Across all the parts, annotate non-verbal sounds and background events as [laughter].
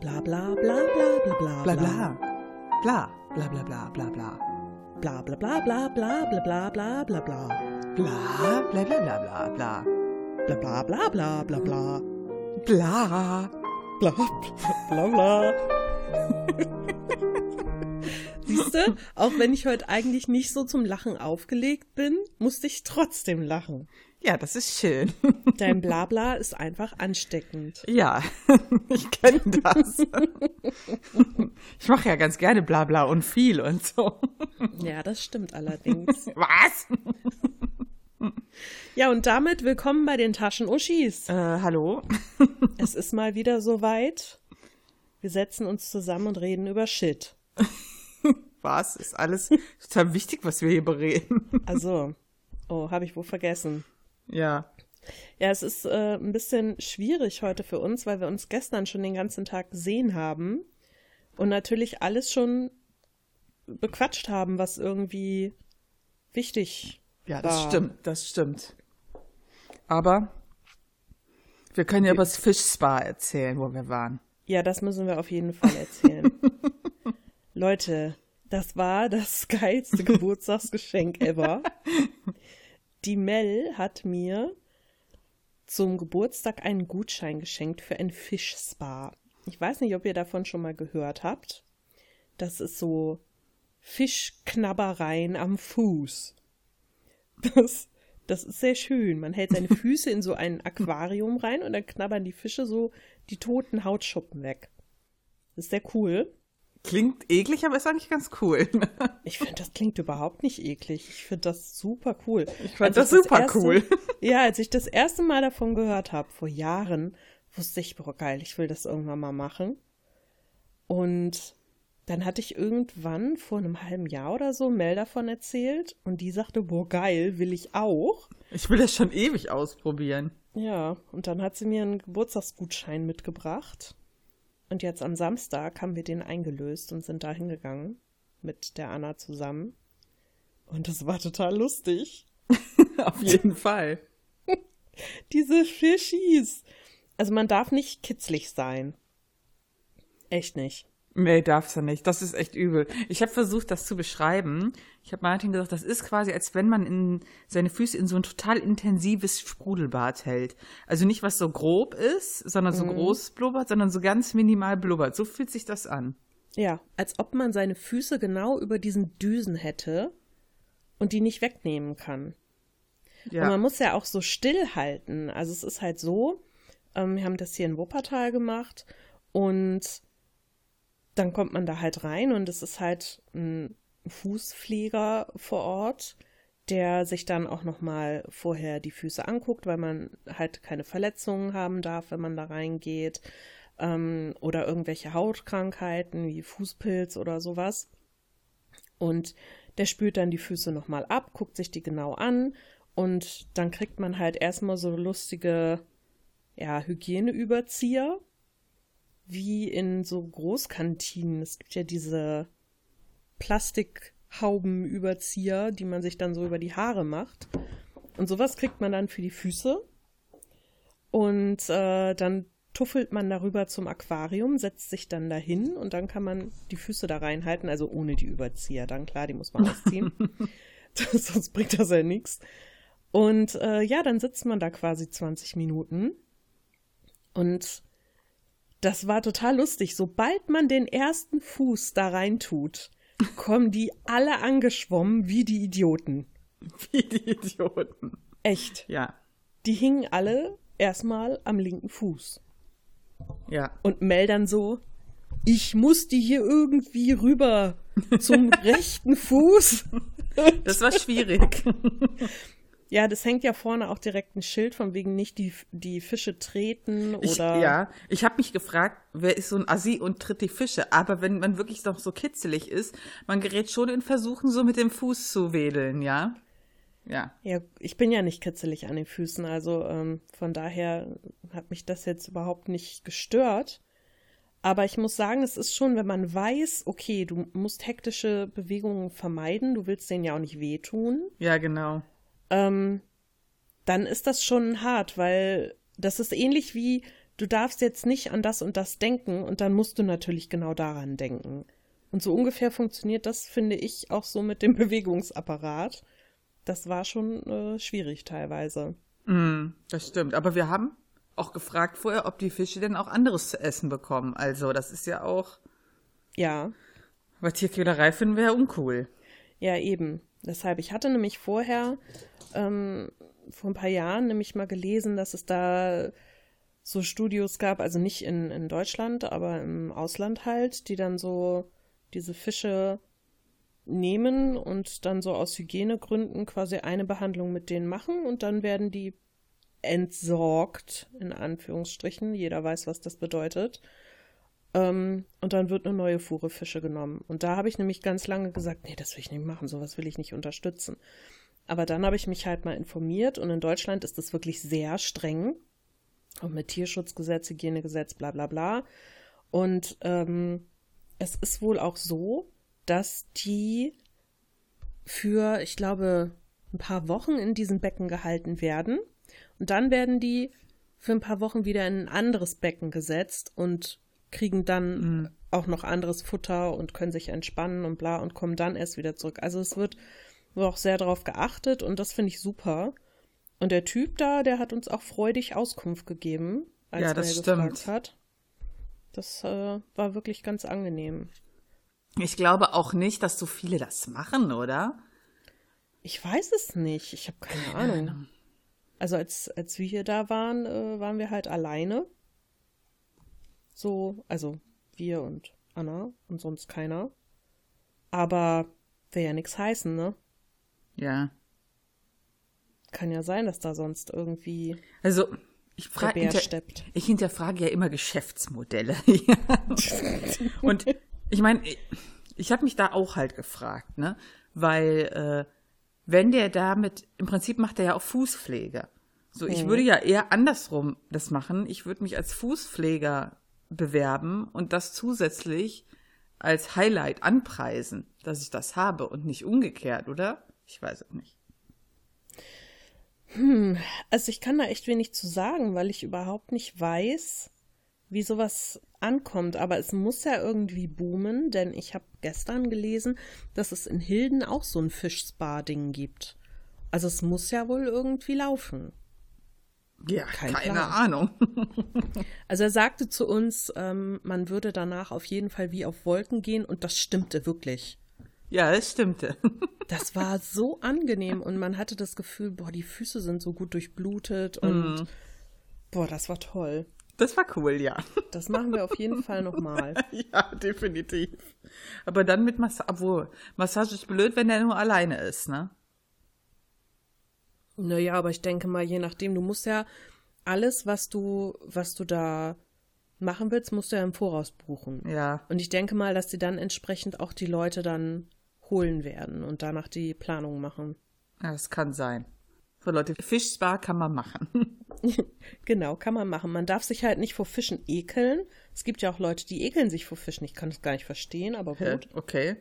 Bla bla bla bla bla bla Bla bla. Bla. Bla bla bla bla bla. bla bla bla bla bla bla bla bla bla bla Bla bla bla bla bla bla. bla bla bla bla bla bla Bla. bla bla bla. Siehst du, auch wenn ich heute eigentlich nicht so zum Lachen aufgelegt bin, musste ich trotzdem lachen. Ja, das ist schön. Dein [laughs] Blabla ist einfach ansteckend. Ja, [laughs] ich kenne das. [laughs] Ich mache ja ganz gerne Blabla und viel und so. Ja, das stimmt allerdings. Was? Ja, und damit willkommen bei den Taschenuschis. Äh, hallo? Es ist mal wieder soweit. Wir setzen uns zusammen und reden über Shit. Was? Ist alles total wichtig, was wir hier bereden. Also, oh, habe ich wohl vergessen. Ja. Ja, es ist äh, ein bisschen schwierig heute für uns, weil wir uns gestern schon den ganzen Tag gesehen haben und natürlich alles schon bequatscht haben, was irgendwie wichtig Ja, das war. stimmt, das stimmt. Aber wir können ja über das Fischspa erzählen, wo wir waren. Ja, das müssen wir auf jeden Fall erzählen. [laughs] Leute, das war das geilste Geburtstagsgeschenk ever. [laughs] Die Mel hat mir zum Geburtstag einen Gutschein geschenkt für ein Fischspa. Ich weiß nicht, ob ihr davon schon mal gehört habt. Das ist so Fischknabbereien am Fuß. Das, das ist sehr schön. Man hält seine Füße in so ein Aquarium rein und dann knabbern die Fische so die toten Hautschuppen weg. Das ist sehr cool. Klingt eklig, aber ist eigentlich ganz cool. [laughs] Ich finde, das klingt überhaupt nicht eklig. Ich finde das super cool. Ich fand Als das super erste, cool. [laughs] Ja, als ich das erste Mal davon gehört habe, vor Jahren, wusste ich, boah, geil, ich will das irgendwann mal machen. Und dann hatte ich irgendwann vor einem halben Jahr oder so Mel davon erzählt und die sagte, boah, geil, will ich auch. Ich will das schon ewig ausprobieren. Ja, und dann hat sie mir einen Geburtstagsgutschein mitgebracht. Und jetzt am Samstag haben wir den eingelöst und sind da hingegangen mit der Anna zusammen. Und das war total lustig. [laughs] Auf jeden Fall. [laughs] Diese Fischis. Also man darf nicht kitzlig sein. Echt nicht. Nee, darfst du nicht. Das ist echt übel. Ich habe versucht, das zu beschreiben. Ich habe Martin gesagt, das ist quasi, als wenn man in seine Füße in so ein total intensives Sprudelbad hält. Also nicht, was so grob ist, sondern so groß blubbert, sondern so ganz minimal blubbert. So fühlt sich das an. Ja, als ob man seine Füße genau über diesen Düsen hätte und die nicht wegnehmen kann. Und man Ja. muss ja auch so stillhalten. Also es ist halt so, ähm, wir haben das hier in Wuppertal gemacht und dann kommt man da halt rein und es ist halt ein Fußpfleger vor Ort, der sich dann auch nochmal vorher die Füße anguckt, weil man halt keine Verletzungen haben darf, wenn man da reingeht ähm, oder irgendwelche Hautkrankheiten wie Fußpilz oder sowas. Und der spült dann die Füße nochmal ab, guckt sich die genau an und dann kriegt man halt erstmal so lustige, ja, Hygieneüberzieher, wie in so Großkantinen. Es gibt ja diese Plastikhaubenüberzieher, die man sich dann so über die Haare macht. Und sowas kriegt man dann für die Füße. Und äh, dann tuffelt man darüber zum Aquarium, setzt sich dann dahin und dann kann man die Füße da reinhalten, also ohne die Überzieher. Dann klar, die muss man ausziehen. [laughs] [laughs] Sonst bringt das ja nichts. Und äh, ja, dann sitzt man da quasi 20 Minuten. Und das war total lustig. Sobald man den ersten Fuß da rein tut, kommen die alle angeschwommen wie die Idioten. Wie die Idioten. Echt. Ja. Die hingen alle erstmal am linken Fuß. Ja. Und Mel dann so, ich muss die hier irgendwie rüber zum [laughs] rechten Fuß. Das war schwierig. [laughs] Ja, das hängt ja vorne auch direkt ein Schild von wegen nicht die, die Fische treten Ich, oder. ja, ich habe mich gefragt, wer ist so ein Assi und tritt die Fische? Aber wenn man wirklich noch so kitzelig ist, man gerät schon in Versuchen, so mit dem Fuß zu wedeln, ja? Ja. Ja, ich bin ja nicht kitzelig an den Füßen, also ähm, von daher hat mich das jetzt überhaupt nicht gestört. Aber ich muss sagen, es ist schon, wenn man weiß, okay, du musst hektische Bewegungen vermeiden, du willst denen ja auch nicht wehtun, Ja, genau. Ähm, dann ist das schon hart, weil das ist ähnlich wie du darfst jetzt nicht an das und das denken und dann musst du natürlich genau daran denken. Und so ungefähr funktioniert das, finde ich, auch so mit dem [laughs] Bewegungsapparat. Das war schon äh, schwierig teilweise. Mm, das stimmt. Aber wir haben auch gefragt vorher, ob die Fische denn auch anderes zu essen bekommen. Also, das ist ja auch. Ja. Aber Tierquälerei finden wir ja uncool. Ja, eben. Deshalb, ich hatte nämlich vorher, ähm, vor ein paar Jahren, nämlich mal gelesen, dass es da so Studios gab, also nicht in, in Deutschland, aber im Ausland halt, die dann so diese Fische nehmen und dann so aus Hygienegründen quasi eine Behandlung mit denen machen und dann werden die entsorgt, in Anführungsstrichen. Jeder weiß, was das bedeutet. Ähm, und dann wird eine neue Fuhre Fische genommen. Und da habe ich nämlich ganz lange gesagt, nee, das will ich nicht machen, sowas will ich nicht unterstützen. Aber dann habe ich mich halt mal informiert und in Deutschland ist das wirklich sehr streng. Auch mit Tierschutzgesetz, Hygienegesetz, bla bla bla. Und ähm, es ist wohl auch so, dass die für, ich glaube, ein paar Wochen in diesem Becken gehalten werden. Und dann werden die für ein paar Wochen wieder in ein anderes Becken gesetzt und kriegen dann mhm. auch noch anderes Futter und können sich entspannen und bla und kommen dann erst wieder zurück. Also es wird auch sehr darauf geachtet und das finde ich super. Und der Typ da, der hat uns auch freudig Auskunft gegeben, als ja, er stimmt. gefragt hat. Das äh, war wirklich ganz angenehm. Ich glaube auch nicht, dass so viele das machen, oder? Ich weiß es nicht. Ich habe keine, keine Ahnung. Ahnung. Also als, als wir hier da waren, äh, waren wir halt alleine. So, also wir und Anna und sonst keiner. Aber will ja nichts heißen, ne? Ja. Kann ja sein, dass da sonst irgendwie. Also, ich, frage, hinter, ich hinterfrage ja immer Geschäftsmodelle. [laughs] und ich meine, ich habe mich da auch halt gefragt, ne? Weil äh, wenn der damit, im Prinzip macht er ja auch Fußpflege. So, ich mhm. würde ja eher andersrum das machen. Ich würde mich als Fußpfleger bewerben und das zusätzlich als Highlight anpreisen, dass ich das habe und nicht umgekehrt, oder? Ich weiß es nicht. Hm, also ich kann da echt wenig zu sagen, weil ich überhaupt nicht weiß, wie sowas ankommt. Aber es muss ja irgendwie boomen, denn ich habe gestern gelesen, dass es in Hilden auch so ein Fischspa-Ding gibt. Also es muss ja wohl irgendwie laufen. Ja, Kein keine Plan. Ahnung. [laughs] also er sagte zu uns, ähm, man würde danach auf jeden Fall wie auf Wolken gehen und das stimmte wirklich. Ja, es stimmte. [laughs] das war so angenehm und man hatte das Gefühl, boah, die Füße sind so gut durchblutet und mm. boah, das war toll. Das war cool, ja. Das machen wir auf jeden Fall nochmal. [laughs] ja, definitiv. Aber dann mit Massage, obwohl, Massage ist blöd, wenn er nur alleine ist, ne? Naja, aber ich denke mal, je nachdem, du musst ja alles, was du, was du da machen willst, musst du ja im Voraus buchen. Ja. Und ich denke mal, dass die dann entsprechend auch die Leute dann holen werden und danach die Planung machen. Ja, das kann sein. So Leute, Fischspa kann man machen. [laughs] genau, kann man machen. Man darf sich halt nicht vor Fischen ekeln. Es gibt ja auch Leute, die ekeln sich vor Fischen. Ich kann das gar nicht verstehen, aber gut. Okay.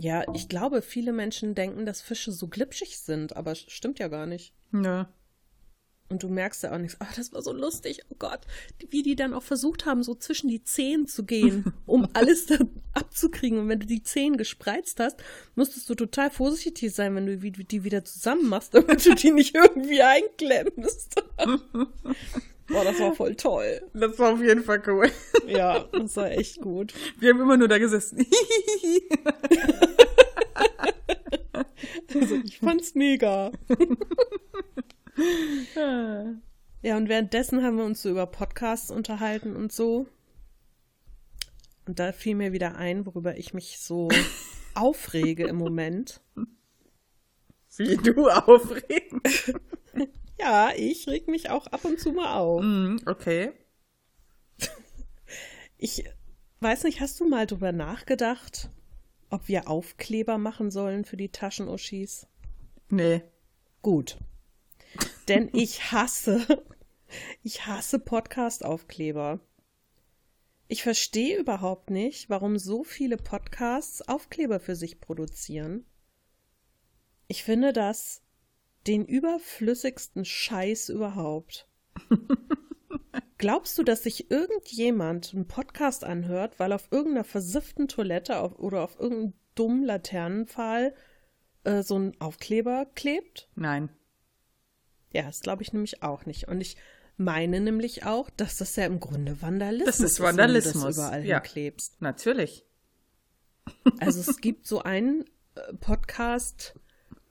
Ja, ich glaube, viele Menschen denken, dass Fische so glitschig sind, aber stimmt ja gar nicht. Ja. Und du merkst ja auch nichts. Ach, das war so lustig. Oh Gott. Wie die dann auch versucht haben, so zwischen die Zehen zu gehen, [laughs] um alles da abzukriegen. Und wenn du die Zehen gespreizt hast, musstest du total vorsichtig sein, wenn du die wieder zusammen machst, [laughs] damit du die nicht irgendwie einklemmst. [laughs] Boah, das war voll toll. Das war auf jeden Fall cool. [laughs] Ja, das war echt gut. Wir haben immer nur da gesessen. [laughs] also ich fand's mega. [laughs] ja, und währenddessen haben wir uns so über Podcasts unterhalten und so. Und da fiel mir wieder ein, worüber ich mich so aufrege im Moment. Wie du aufregen? Ja, ich reg mich auch ab und zu mal auf. Mm, okay. [laughs] Ich weiß nicht, hast du mal drüber nachgedacht, ob wir Aufkleber machen sollen für die Taschenuschis? Nee. Gut. Denn ich hasse, [laughs] ich hasse Podcast-Aufkleber. Ich verstehe überhaupt nicht, warum so viele Podcasts Aufkleber für sich produzieren. Ich finde das den überflüssigsten Scheiß überhaupt. [laughs] Glaubst du, dass sich irgendjemand einen Podcast anhört, weil auf irgendeiner versifften Toilette auf, oder auf irgendeinem dummen Laternenpfahl äh, so ein Aufkleber klebt? Nein. Ja, das glaube ich nämlich auch nicht. Und ich meine nämlich auch, dass das ja im Grunde Vandalismus Das ist Vandalismus, wenn du das überall ja. hinklebst. Natürlich. Also es gibt so einen äh, Podcast,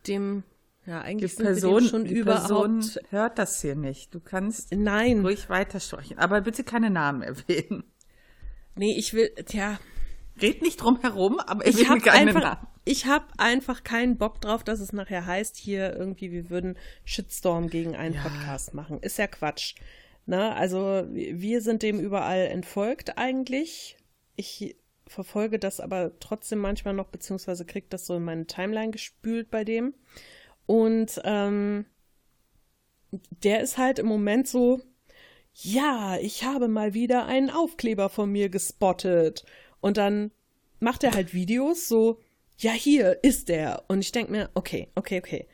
dem ja Die eigentlich wir Person, schon die überhaupt Person hört das hier nicht. Du kannst Nein, ruhig weitersprechen. Aber bitte keine Namen erwähnen. nee, ich will, tja, Red nicht drum herum, aber ich erwähne habe keine einfach, Namen. ich habe einfach keinen Bock drauf, dass es nachher heißt, hier irgendwie, wir würden Shitstorm gegen einen Ja. Podcast machen. Ist ja Quatsch. Ne? Also wir sind dem überall entfolgt eigentlich. Ich verfolge das aber trotzdem manchmal noch, beziehungsweise kriege das so in meine Timeline gespült bei dem. Und ähm, der ist halt im Moment so, ja, ich habe mal wieder einen Aufkleber von mir gespottet. Und dann macht er halt Videos so, ja, hier ist der. Und ich denke mir, okay, okay, okay.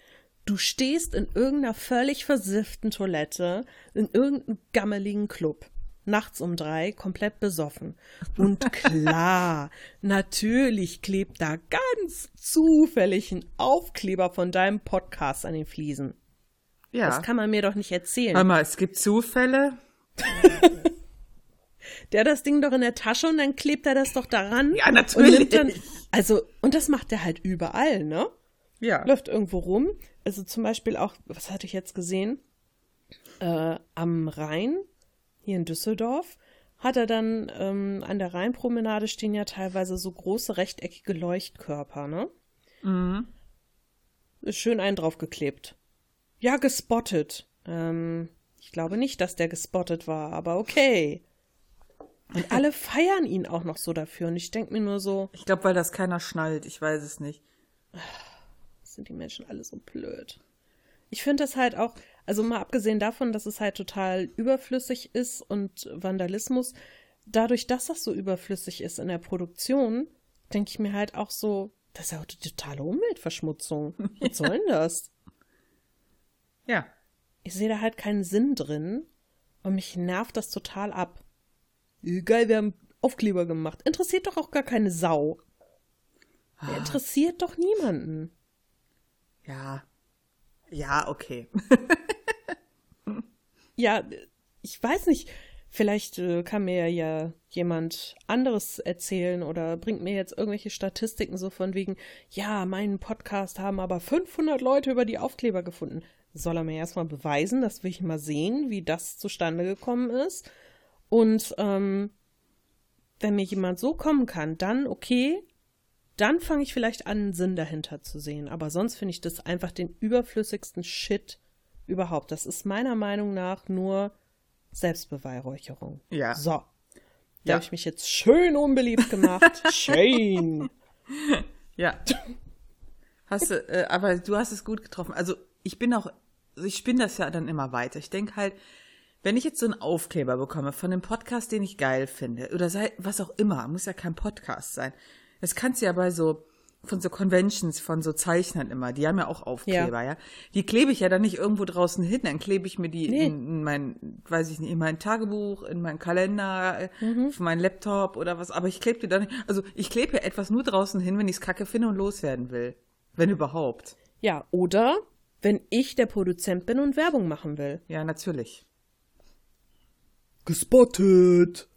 Du stehst in irgendeiner völlig versifften Toilette, in irgendeinem gammeligen Club, nachts um drei, komplett besoffen. Und klar, [laughs] natürlich klebt da ganz zufällig ein Aufkleber von deinem Podcast an den Fliesen. Ja. Das kann man mir doch nicht erzählen. Hör mal, es gibt Zufälle. [laughs] Der hat das Ding doch in der Tasche und dann klebt er das doch daran. Ja, Und natürlich. nimmt dann, also, und das macht er halt überall, ne? Ja. Läuft irgendwo rum. Also zum Beispiel auch, was hatte ich jetzt gesehen? Äh, am Rhein, hier in Düsseldorf, hat er dann ähm, an der Rheinpromenade stehen ja teilweise so große rechteckige Leuchtkörper, ne? Mhm. Ist schön einen draufgeklebt. Ja, gespottet. Ähm, ich glaube nicht, dass der gespottet war, aber okay. Und alle [laughs] feiern ihn auch noch so dafür. Und ich denke mir nur so, Ich glaube, weil das keiner schnallt. Ich weiß es nicht. sind die Menschen alle so blöd. Ich finde das halt auch, also mal abgesehen davon, dass es halt total überflüssig ist und Vandalismus, dadurch, dass das so überflüssig ist in der Produktion, denke ich mir halt auch so, das ist ja auch die totale Umweltverschmutzung. Was [laughs] soll denn das? Ja. Ich sehe da halt keinen Sinn drin und mich nervt das total ab. Geil, wir haben Aufkleber gemacht. Interessiert doch auch gar keine Sau. Der interessiert doch niemanden. Ja. Ja, okay. [laughs] Ja, ich weiß nicht. Vielleicht äh, kann mir ja jemand anderes erzählen oder bringt mir jetzt irgendwelche Statistiken so von wegen, ja, meinen Podcast haben aber 500 Leute über die Aufkleber gefunden. Soll er mir erstmal beweisen, das will ich mal sehen, wie das zustande gekommen ist. Und ähm, wenn mir jemand so kommen kann, dann okay, dann fange ich vielleicht an, einen Sinn dahinter zu sehen. Aber sonst finde ich das einfach den überflüssigsten Shit überhaupt. Das ist meiner Meinung nach nur Selbstbeweihräucherung. Ja. So. Da Ja. habe ich mich jetzt schön unbeliebt gemacht. [laughs] Shane. Ja. Hast du, äh, aber du hast es gut getroffen. Also ich bin auch, ich spinne das ja dann immer weiter. Ich denke halt, wenn ich jetzt so einen Aufkleber bekomme von einem Podcast, den ich geil finde, oder sei, was auch immer, muss ja kein Podcast sein. Das kannst du ja bei so, von so Conventions, von so Zeichnern immer, die haben ja auch Aufkleber, ja. Die klebe ich ja dann nicht irgendwo draußen hin, dann klebe ich mir die Nee. in, in mein, weiß ich nicht, in mein Tagebuch, in meinen Kalender, äh, Mhm. auf meinen Laptop oder was, aber ich klebe die dann nicht, also ich klebe ja etwas nur draußen hin, wenn ich es kacke finde und loswerden will. Wenn überhaupt. Ja, oder wenn ich der Produzent bin und Werbung machen will. Ja, natürlich. Gespottet.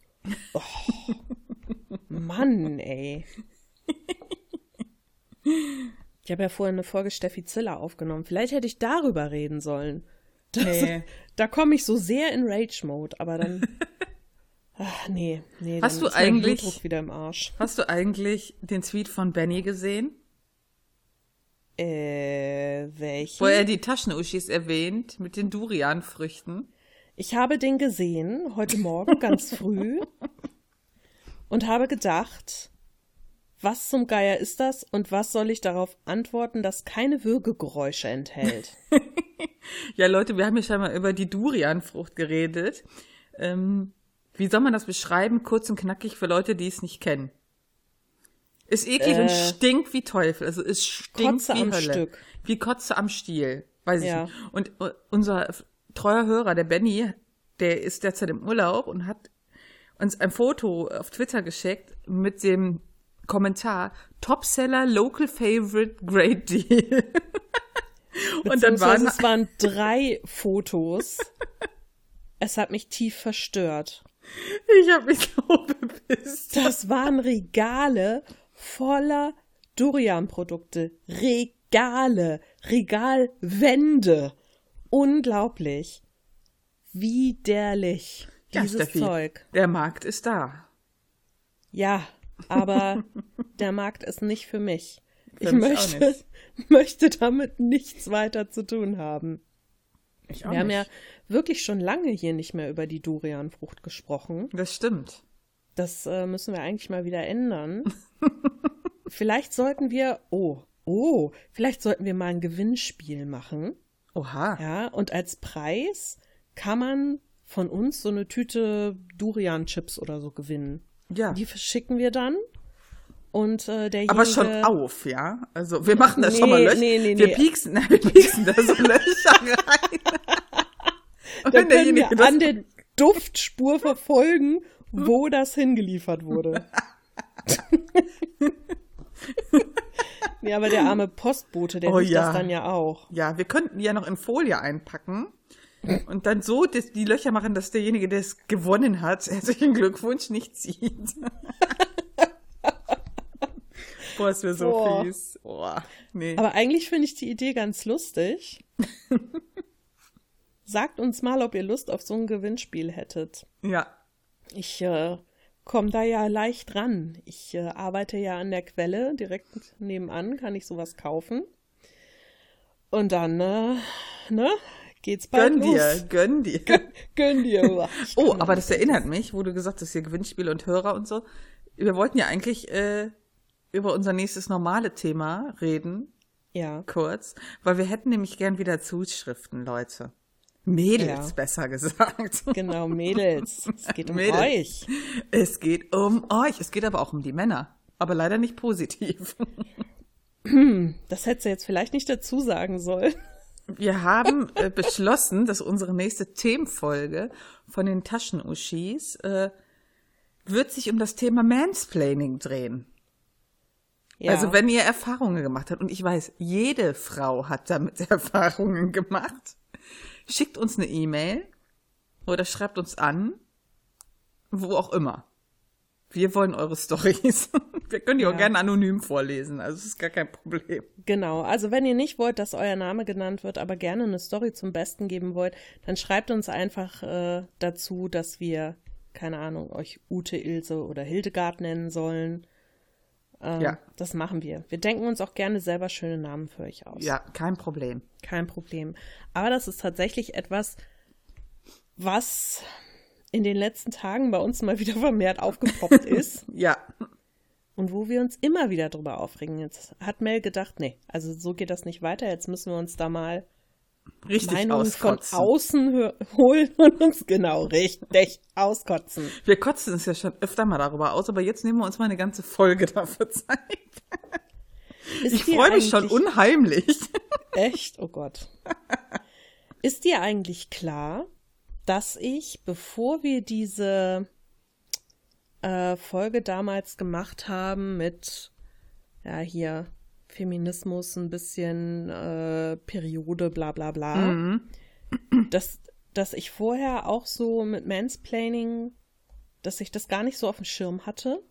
Oh. [laughs] Mann, ey. Ich habe ja vorhin eine Folge Steffi Ziller aufgenommen. Vielleicht hätte ich darüber reden sollen. Das, Nee. [laughs] Da komme ich so sehr in Rage-Mode, aber dann. [laughs] Ach, nee, nee. Hast du eigentlich- wieder im Arsch. Hast du eigentlich den Tweet von Benny gesehen? Äh, welchen? Wo er die Taschenuschis erwähnt mit den Durianfrüchten. Ich habe den gesehen, heute Morgen ganz früh, [laughs] und habe gedacht, was zum Geier ist das und was soll ich darauf antworten, das keine Würgegeräusche enthält? [laughs] Ja, Leute, wir haben ja schon mal über die Durianfrucht geredet. Ähm, wie soll man das beschreiben? Kurz und knackig für Leute, die es nicht kennen. Ist eklig und Äh, stinkt wie Teufel. Also es stinkt Kotze wie am Hölle. Stück. Wie Kotze am Stiel. Weiß ich Ja. nicht. Und äh, unser treuer Hörer, der Benny, der ist derzeit im Urlaub und hat uns ein Foto auf Twitter geschickt mit dem Kommentar Topseller Local Favorite Great Deal. [laughs] und dann waren es waren drei Fotos. es hat mich tief verstört. Ich habe mich [laughs] so bepisst. Das waren Regale voller Durian-Produkte. Regale, Regalwände. Unglaublich. Widerlich. Ja, dieses Steffi, Zeug. Der Markt ist da. Ja, aber [laughs] der Markt ist nicht für mich. Für ich mich möchte, [laughs] möchte damit nichts weiter zu tun haben. Ich Wir nicht. haben ja wirklich schon lange hier nicht mehr über die Durianfrucht gesprochen. Das stimmt. Das äh, müssen wir eigentlich mal wieder ändern. [laughs] vielleicht sollten wir, oh, oh, vielleicht sollten wir mal ein Gewinnspiel machen. Oha. Ja, und als Preis kann man von uns so eine Tüte Durian-Chips oder so gewinnen. Ja. Die verschicken wir dann. Und äh, derjenige, Aber schon auf, ja? Also wir machen da nee, schon mal Löcher. Nee, nee, wir pieksen, nein, [laughs] wir pieksen da so Löcher rein. [laughs] Und dann können wir an der Duftspur verfolgen, wo das hingeliefert wurde. [laughs] nee, aber der arme Postbote, der oh, ja. das dann ja auch. Ja, wir könnten die ja noch in Folie einpacken und dann so die Löcher machen, dass derjenige, der es gewonnen hat, [laughs] herzlichen Glückwunsch nicht sieht. [laughs] Boah, ist mir so Boah. fies. Boah, nee. Aber eigentlich finde ich die Idee ganz lustig. [laughs] Sagt uns mal, ob ihr Lust auf so ein Gewinnspiel hättet. Ja. Ich äh, komme da ja leicht ran. Ich äh, arbeite ja an der Quelle, direkt nebenan kann ich sowas kaufen. Und dann, äh, ne, geht's bald gönn los. dir, gönn dir. Gönn, gönn dir. [laughs] oh, aber das erinnert mich, wo du gesagt hast, hier Gewinnspiel und Hörer und so. Wir wollten ja eigentlich äh, über unser nächstes normale Thema reden. Ja. Kurz, weil wir hätten nämlich gern wieder Zuschriften, Leute. Mädels, ja. besser gesagt. Genau, Mädels. Es geht um Mädels. euch. Es geht um euch. Es geht aber auch um die Männer. Aber leider nicht positiv. Das hättest du jetzt vielleicht nicht dazu sagen sollen. Wir haben äh, beschlossen, dass unsere nächste Themenfolge von den Taschenuschis äh, wird sich um das Thema Mansplaining drehen. Ja. Also wenn ihr Erfahrungen gemacht habt, und ich weiß, jede Frau hat damit [laughs] Erfahrungen gemacht, schickt uns eine E-Mail oder schreibt uns an, wo auch immer. Wir wollen eure [laughs] Stories. Wir können die ja. auch gerne anonym vorlesen, also es ist gar kein Problem. Genau, also wenn ihr nicht wollt, dass euer Name genannt wird, aber gerne eine Story zum Besten geben wollt, dann schreibt uns einfach äh, dazu, dass wir, keine Ahnung, euch Ute, Ilse oder Hildegard nennen sollen. Ähm, ja. Das machen wir. Wir denken uns auch gerne selber schöne Namen für euch aus. Ja, kein Problem. Kein Problem. Aber das ist tatsächlich etwas, was in den letzten Tagen bei uns mal [laughs] wieder vermehrt aufgepoppt ist. [laughs] ja. Und wo wir uns immer wieder drüber aufregen. Jetzt hat Mel gedacht, nee, also so geht das nicht weiter. Jetzt müssen wir uns da mal richtig Meinungen von außen holen und uns genau richtig auskotzen. Wir kotzen uns ja schon öfter mal darüber aus, aber jetzt nehmen wir uns mal eine ganze Folge dafür Zeit. Ist ich freue mich schon unheimlich. Echt? Oh Gott. [laughs] Ist dir eigentlich klar, dass ich, bevor wir diese äh, Folge damals gemacht haben mit, ja, hier Feminismus, ein bisschen äh, Periode, bla bla bla, mhm. dass, dass ich vorher auch so mit Mansplaining, dass ich das gar nicht so auf dem Schirm hatte.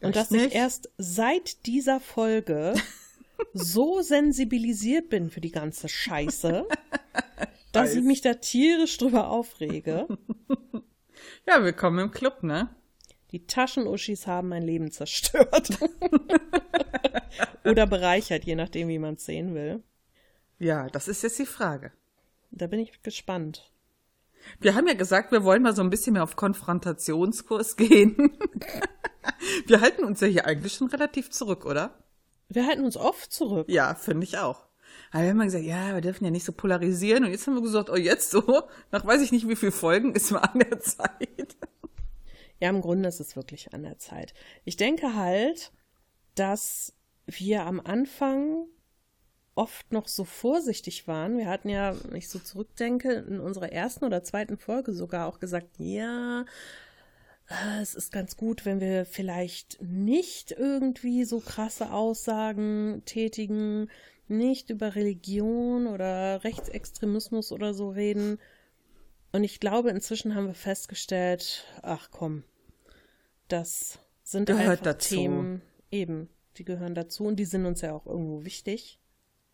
Und dass nicht? ich erst seit dieser Folge [laughs] so sensibilisiert bin für die ganze Scheiße, [laughs] dass ich mich da tierisch drüber aufrege. [laughs] Ja, willkommen im Club, ne? Die Taschenuschis haben mein Leben zerstört. [laughs] Oder bereichert, je nachdem, wie man es sehen will. Ja, das ist jetzt die Frage. Da bin ich gespannt. Wir haben ja gesagt, wir wollen mal so ein bisschen mehr auf Konfrontationskurs gehen. [laughs] wir halten uns ja hier eigentlich schon relativ zurück, oder? Wir halten uns oft zurück. Ja, finde ich auch. Aber wir haben gesagt, ja, wir dürfen ja nicht so polarisieren. Und jetzt haben wir gesagt, oh, jetzt so, nach weiß ich nicht wie viel Folgen, ist mal an der Zeit. Ja, im Grunde ist es wirklich an der Zeit. Ich denke halt, dass wir am Anfang oft noch so vorsichtig waren. Wir hatten ja, wenn ich so zurückdenke, in unserer ersten oder zweiten Folge sogar auch gesagt, ja, äh, es ist ganz gut, wenn wir vielleicht nicht irgendwie so krasse Aussagen tätigen, nicht über Religion oder Rechtsextremismus oder so reden. Und ich glaube, inzwischen haben wir festgestellt, ach komm, das sind Gehört einfach dazu. Themen, eben, die gehören dazu und die sind uns ja auch irgendwo wichtig.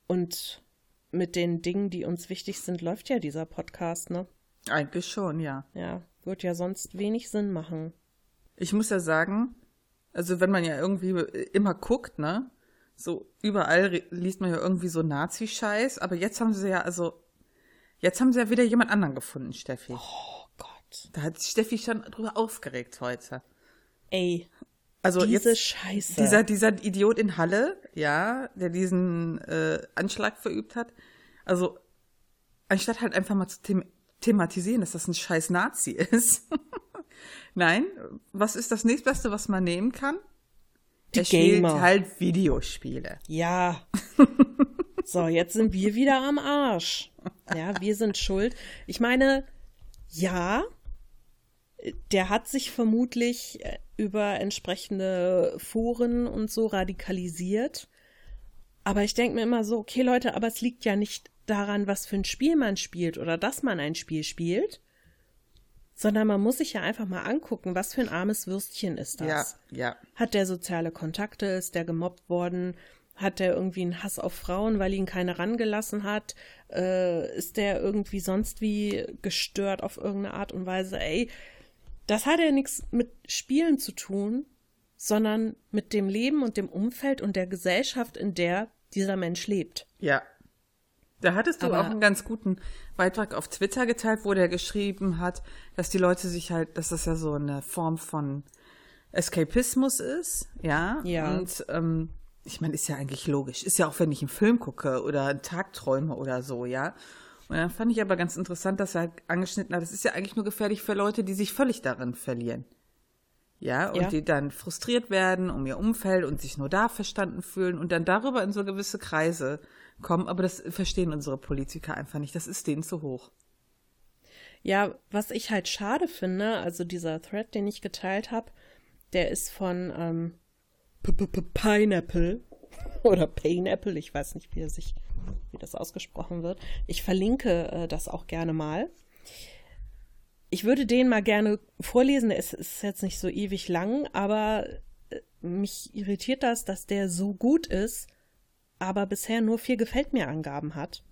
Und mit den Dingen, die uns wichtig sind, läuft ja dieser Podcast, ne? Eigentlich schon, ja. Ja, wird ja sonst wenig Sinn machen. Ich muss ja sagen, also wenn man ja irgendwie immer guckt, ne? So überall liest man ja irgendwie so Nazi-Scheiß, aber jetzt haben sie ja, also, jetzt haben sie ja wieder jemand anderen gefunden, Steffi. Oh Gott. Da hat sich Steffi schon drüber aufgeregt heute. Ey, Also diese jetzt, Scheiße. dieser, dieser Idiot in Halle, ja, der diesen äh, Anschlag verübt hat. Also, anstatt halt einfach mal zu them thematisieren, dass das ein scheiß Nazi [laughs] ist. Nein, was ist das nächstbeste, was man nehmen kann? Die er spielt Gamer. halt Videospiele. Ja. [laughs] so, jetzt sind wir wieder am Arsch. Ja, wir sind schuld. Ich meine, ja, der hat sich vermutlich äh, über entsprechende Foren und so radikalisiert. Aber ich denke mir immer so, okay Leute, aber es liegt ja nicht daran, was für ein Spiel man spielt oder dass man ein Spiel spielt, sondern man muss sich ja einfach mal angucken, was für ein armes Würstchen ist das. Ja, ja. Hat der soziale Kontakte? Ist der gemobbt worden? Hat der irgendwie einen Hass auf Frauen, weil ihn keiner rangelassen hat? Äh, ist der irgendwie sonst wie gestört auf irgendeine Art und Weise? Ey, das hat ja nichts mit Spielen zu tun, sondern mit dem Leben und dem Umfeld und der Gesellschaft, in der dieser Mensch lebt. Ja. Da hattest du Aber- auch einen ganz guten Beitrag auf Twitter geteilt, wo der geschrieben hat, dass die Leute sich halt, dass das ja so eine Form von Eskapismus ist, ja. Ja. Und ähm, ich meine, ist ja eigentlich logisch. Ist ja auch, wenn ich einen Film gucke oder einen Tag träume oder so, ja. Und dann fand ich aber ganz interessant, dass er halt angeschnitten hat, das ist ja eigentlich nur gefährlich für Leute, die sich völlig darin verlieren. Ja, und Ja. die dann frustriert werden um ihr Umfeld und sich nur da verstanden fühlen und dann darüber in so gewisse Kreise kommen. Aber das verstehen unsere Politiker einfach nicht. Das ist denen zu hoch. Ja, was ich halt schade finde, also dieser Thread, den ich geteilt habe, der ist von ähm, Pineapple [laughs] oder Pineapple, ich weiß nicht, wie er sich, wie das ausgesprochen wird. Ich verlinke äh, das auch gerne mal. Ich würde den mal gerne vorlesen. Es ist jetzt nicht so ewig lang, aber äh, mich irritiert das, dass der so gut ist, aber bisher nur vier gefällt mir Angaben hat.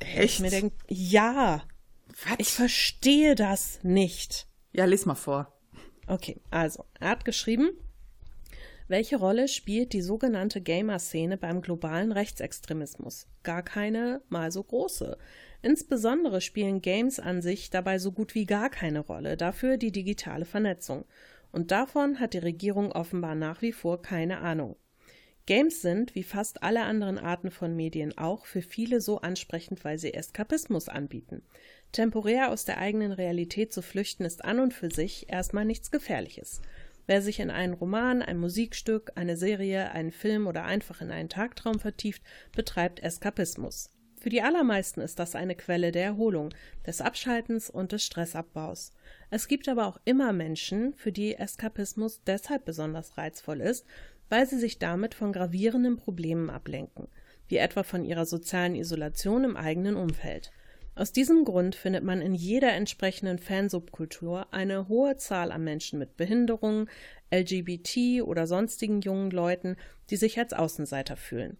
Echt? Ich mir denke, ja, Was? ich verstehe das nicht. ja, les mal vor. Okay, also, er hat geschrieben, welche Rolle spielt die sogenannte Gamer-Szene beim globalen Rechtsextremismus? Gar keine, mal so große. Insbesondere spielen Games an sich dabei so gut wie gar keine Rolle, dafür die digitale Vernetzung. Und davon hat die Regierung offenbar nach wie vor keine Ahnung. Games sind, wie fast alle anderen Arten von Medien auch, für viele so ansprechend, weil sie Eskapismus anbieten. Temporär aus der eigenen Realität zu flüchten ist an und für sich erstmal nichts Gefährliches. Wer sich in einen Roman, ein Musikstück, eine Serie, einen Film oder einfach in einen Tagtraum vertieft, betreibt Eskapismus. Für die allermeisten ist das eine Quelle der Erholung, des Abschaltens und des Stressabbaus. Es gibt aber auch immer Menschen, für die Eskapismus deshalb besonders reizvoll ist, weil sie sich damit von gravierenden Problemen ablenken, wie etwa von ihrer sozialen Isolation im eigenen Umfeld. Aus diesem Grund findet man in jeder entsprechenden Fansubkultur eine hohe Zahl an Menschen mit Behinderungen, LGBT oder sonstigen jungen Leuten, die sich als Außenseiter fühlen.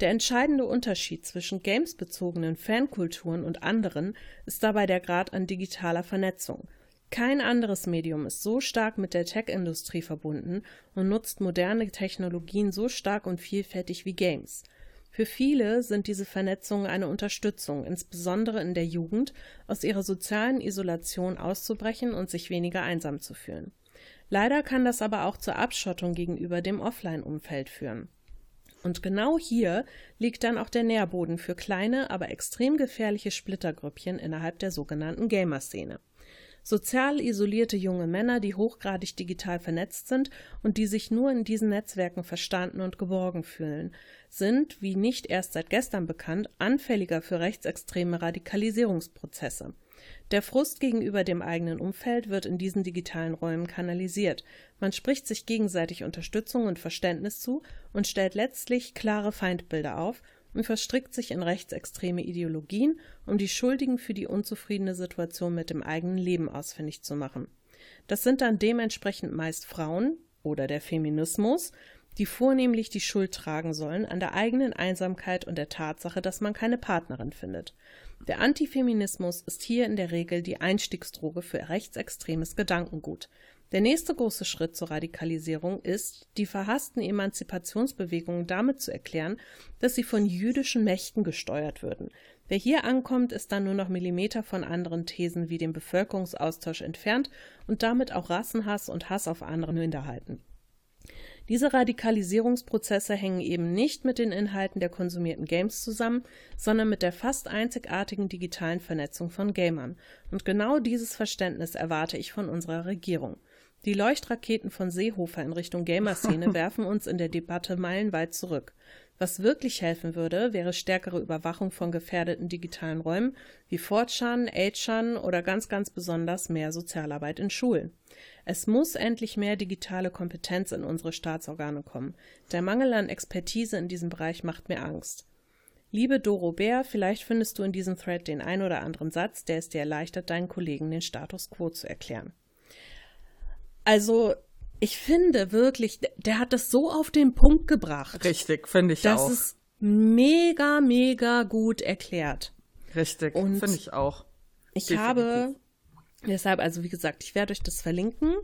Der entscheidende Unterschied zwischen gamesbezogenen Fankulturen und anderen ist dabei der Grad an digitaler Vernetzung. Kein anderes Medium ist so stark mit der Tech-Industrie verbunden und nutzt moderne Technologien so stark und vielfältig wie Games. Für viele sind diese Vernetzungen eine Unterstützung, insbesondere in der Jugend, aus ihrer sozialen Isolation auszubrechen und sich weniger einsam zu fühlen. Leider kann das aber auch zur Abschottung gegenüber dem Offline-Umfeld führen. Und genau hier liegt dann auch der Nährboden für kleine, aber extrem gefährliche Splittergrüppchen innerhalb der sogenannten Gamer-Szene. Sozial isolierte junge Männer, die hochgradig digital vernetzt sind und die sich nur in diesen Netzwerken verstanden und geborgen fühlen, sind, wie nicht erst seit gestern bekannt, anfälliger für rechtsextreme Radikalisierungsprozesse. Der Frust gegenüber dem eigenen Umfeld wird in diesen digitalen Räumen kanalisiert. Man spricht sich gegenseitig Unterstützung und Verständnis zu und stellt letztlich klare Feindbilder auf und verstrickt sich in rechtsextreme Ideologien, um die Schuldigen für die unzufriedene Situation mit dem eigenen Leben ausfindig zu machen. Das sind dann dementsprechend meist Frauen oder der Feminismus, die vornehmlich die Schuld tragen sollen an der eigenen Einsamkeit und der Tatsache, dass man keine Partnerin findet. Der Antifeminismus ist hier in der Regel die Einstiegsdroge für rechtsextremes Gedankengut. Der nächste große Schritt zur Radikalisierung ist, die verhassten Emanzipationsbewegungen damit zu erklären, dass sie von jüdischen Mächten gesteuert würden. Wer hier ankommt, ist dann nur noch Millimeter von anderen Thesen wie dem Bevölkerungsaustausch entfernt und damit auch Rassenhass und Hass auf andere Minderheiten. Diese Radikalisierungsprozesse hängen eben nicht mit den Inhalten der konsumierten Games zusammen, sondern mit der fast einzigartigen digitalen Vernetzung von Gamern. Und genau dieses Verständnis erwarte ich von unserer Regierung. Die Leuchtraketen von Seehofer in Richtung Gamerszene [laughs] werfen uns in der Debatte meilenweit zurück. Was wirklich helfen würde, wäre stärkere Überwachung von gefährdeten digitalen Räumen wie Fortran, 8chan oder ganz, ganz besonders mehr Sozialarbeit in Schulen. Es muss endlich mehr digitale Kompetenz in unsere Staatsorgane kommen. Der Mangel an Expertise in diesem Bereich macht mir Angst. Liebe Doro Bär, vielleicht findest du in diesem Thread den ein oder anderen Satz, der es dir erleichtert, deinen Kollegen den Status quo zu erklären. Also, ich finde wirklich, der hat das so auf den Punkt gebracht. Richtig, finde ich das auch. Das ist mega, mega gut erklärt. Richtig, finde ich auch. Ich Definitiv. habe Deshalb, also wie gesagt, ich werde euch das verlinken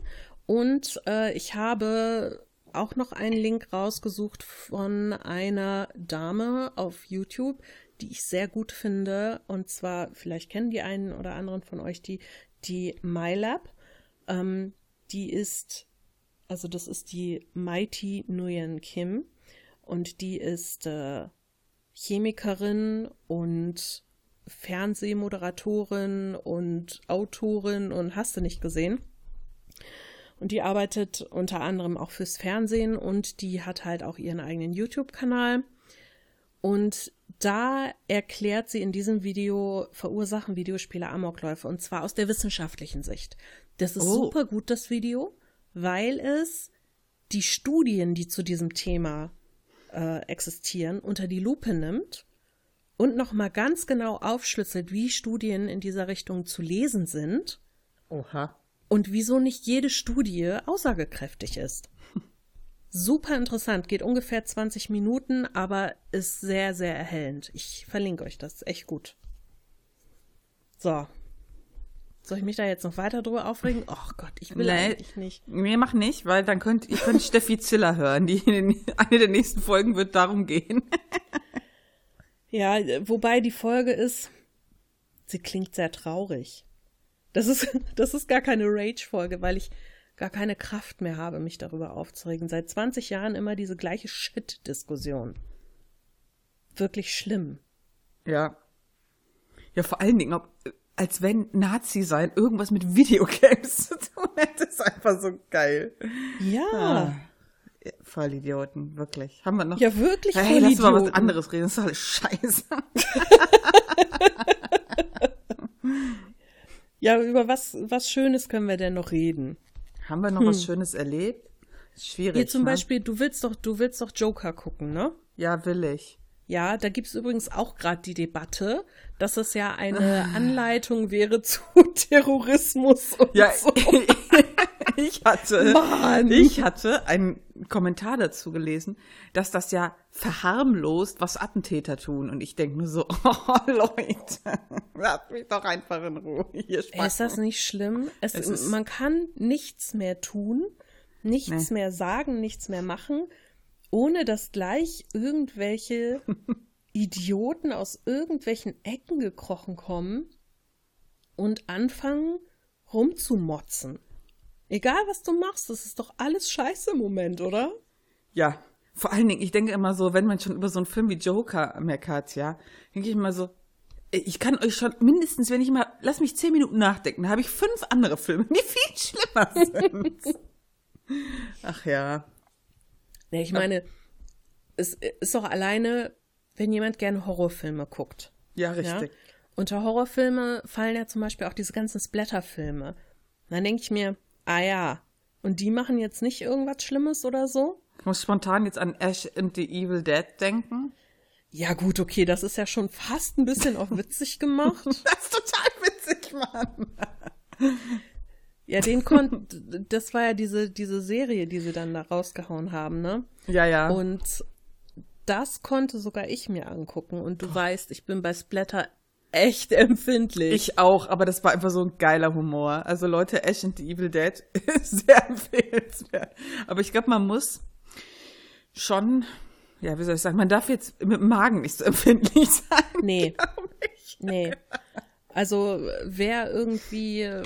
und äh, ich habe auch noch einen Link rausgesucht von einer Dame auf YouTube, die ich sehr gut finde. Und zwar, vielleicht kennen die einen oder anderen von euch die, die MyLab. Ähm, die ist, also das ist die Mighty Nguyen Kim und die ist äh, Chemikerin und Fernsehmoderatorin und Autorin und hast du nicht gesehen. Und die arbeitet unter anderem auch fürs Fernsehen und die hat halt auch ihren eigenen YouTube-Kanal. Und da erklärt sie in diesem Video, verursachen Videospiele Amokläufe und zwar aus der wissenschaftlichen Sicht. Das ist oh. super gut, das Video, weil es die Studien, die zu diesem Thema äh, existieren, unter die Lupe nimmt und nochmal ganz genau aufschlüsselt, wie Studien in dieser Richtung zu lesen sind. Oha. Und wieso nicht jede Studie aussagekräftig ist. Super interessant, geht ungefähr 20 Minuten, aber ist sehr, sehr erhellend. Ich verlinke euch das, echt gut. So. Soll ich mich da jetzt noch weiter drüber aufregen? [laughs] Oh Gott, ich will nee, eigentlich nicht. Nee, mach nicht, weil dann könnt ihr könnt Steffi Ziller hören. Die in eine der nächsten Folgen wird darum gehen. [laughs] Ja, wobei die Folge ist, sie klingt sehr traurig. Das ist, [laughs] das ist gar keine Rage-Folge, weil ich gar keine Kraft mehr habe, mich darüber aufzuregen. Seit 20 Jahren immer diese gleiche Shit-Diskussion. Wirklich schlimm. Ja. Ja, vor allen Dingen, ob, als wenn Nazi sein irgendwas mit Videogames [laughs] zu tun hätte, ist einfach so geil. Ja. Ah. Vollidioten, wirklich. Haben wir noch? Ja, wirklich hey, Vollidioten. Lass mal was anderes reden, das ist alles scheiße. [laughs] ja, über was, was Schönes können wir denn noch reden? Haben wir noch hm. was Schönes erlebt? Schwierig. Hier zum ne? Beispiel, du willst doch, du willst doch Joker gucken, ne? Ja, will ich. Ja, da gibt's übrigens auch gerade die Debatte, dass es ja eine ah. Anleitung wäre zu [laughs] Terrorismus und ja, so. [laughs] ich hatte, Mann. ich hatte einen Kommentar dazu gelesen, dass das ja verharmlost, was Attentäter tun. Und ich denke nur so, [laughs] oh Leute, lasst mich doch einfach in Ruhe hier spaßen. Ist das nicht schlimm? Es, es ist, man kann nichts mehr tun, nichts nee. mehr sagen, nichts mehr machen ohne dass gleich irgendwelche Idioten aus irgendwelchen Ecken gekrochen kommen und anfangen rumzumotzen. Egal was du machst, das ist doch alles scheiße im Moment, oder? Ja, vor allen Dingen, ich denke immer so, wenn man schon über so einen Film wie Joker meckert, ja, denke ich immer so, Ich kann euch schon mindestens, wenn ich mal, lass mich zehn Minuten nachdenken, da habe ich fünf andere Filme, [laughs] die viel schlimmer sind. Ach ja. Ja, ich meine, es ist doch alleine, wenn jemand gerne Horrorfilme guckt. Ja, richtig. Ja? Unter Horrorfilme fallen ja zum Beispiel auch diese ganzen Splatterfilme. Dann denke ich mir, ah ja, und die machen jetzt nicht irgendwas Schlimmes oder so? Ich muss spontan jetzt an Ash and the Evil Dead denken. Ja, gut, okay, das ist ja schon fast ein bisschen auch witzig gemacht. [laughs] das ist total witzig, Mann. Ja, den konnte, das war ja diese, diese Serie, die sie dann da rausgehauen haben, ne? Ja, ja. Und das konnte sogar ich mir angucken. Und du oh. weißt, ich bin bei Splatter echt [laughs] empfindlich. Ich auch, aber das war einfach so ein geiler Humor. Also Leute, Ash and the Evil Dead [laughs] ist sehr empfehlenswert. Aber ich glaube, man muss schon, ja, wie soll ich sagen, man darf jetzt mit dem Magen nicht so [laughs] empfindlich sein. Nee. Nee. Also wer irgendwie äh,